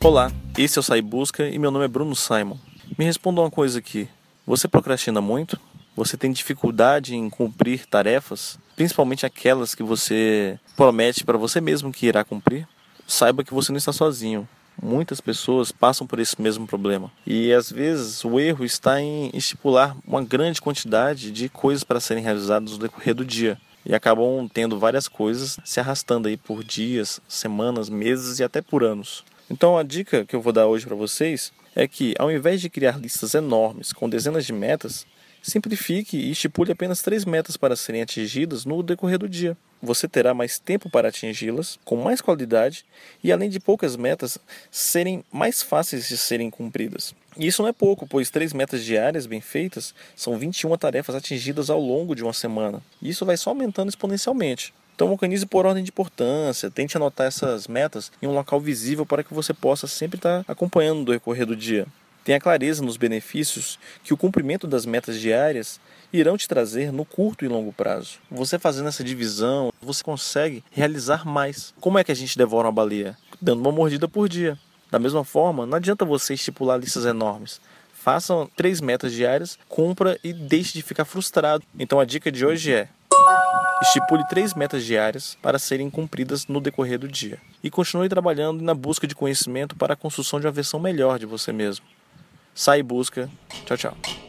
Olá, esse é o Sai Busca e meu nome é Bruno Simon. Me responda uma coisa aqui. Você procrastina muito? Você tem dificuldade em cumprir tarefas, principalmente aquelas que você promete para você mesmo que irá cumprir? Saiba que você não está sozinho. Muitas pessoas passam por esse mesmo problema. E às vezes o erro está em estipular uma grande quantidade de coisas para serem realizadas no decorrer do dia. E acabam tendo várias coisas se arrastando aí por dias, semanas, meses e até por anos. Então a dica que eu vou dar hoje para vocês é que ao invés de criar listas enormes com dezenas de metas, simplifique e estipule apenas três metas para serem atingidas no decorrer do dia. Você terá mais tempo para atingi-las, com mais qualidade e, além de poucas metas, serem mais fáceis de serem cumpridas. E isso não é pouco, pois três metas diárias bem feitas são 21 tarefas atingidas ao longo de uma semana. E isso vai só aumentando exponencialmente. Então organize por ordem de importância, tente anotar essas metas em um local visível para que você possa sempre estar acompanhando do decorrer do dia. Tenha clareza nos benefícios que o cumprimento das metas diárias irão te trazer no curto e longo prazo. Você fazendo essa divisão, você consegue realizar mais. Como é que a gente devora uma baleia? Dando uma mordida por dia. Da mesma forma, não adianta você estipular listas enormes. Faça três metas diárias, cumpra e deixe de ficar frustrado. Então a dica de hoje é: Estipule três metas diárias para serem cumpridas no decorrer do dia. E continue trabalhando na busca de conhecimento para a construção de uma versão melhor de você mesmo. Sai e busca. Tchau, tchau.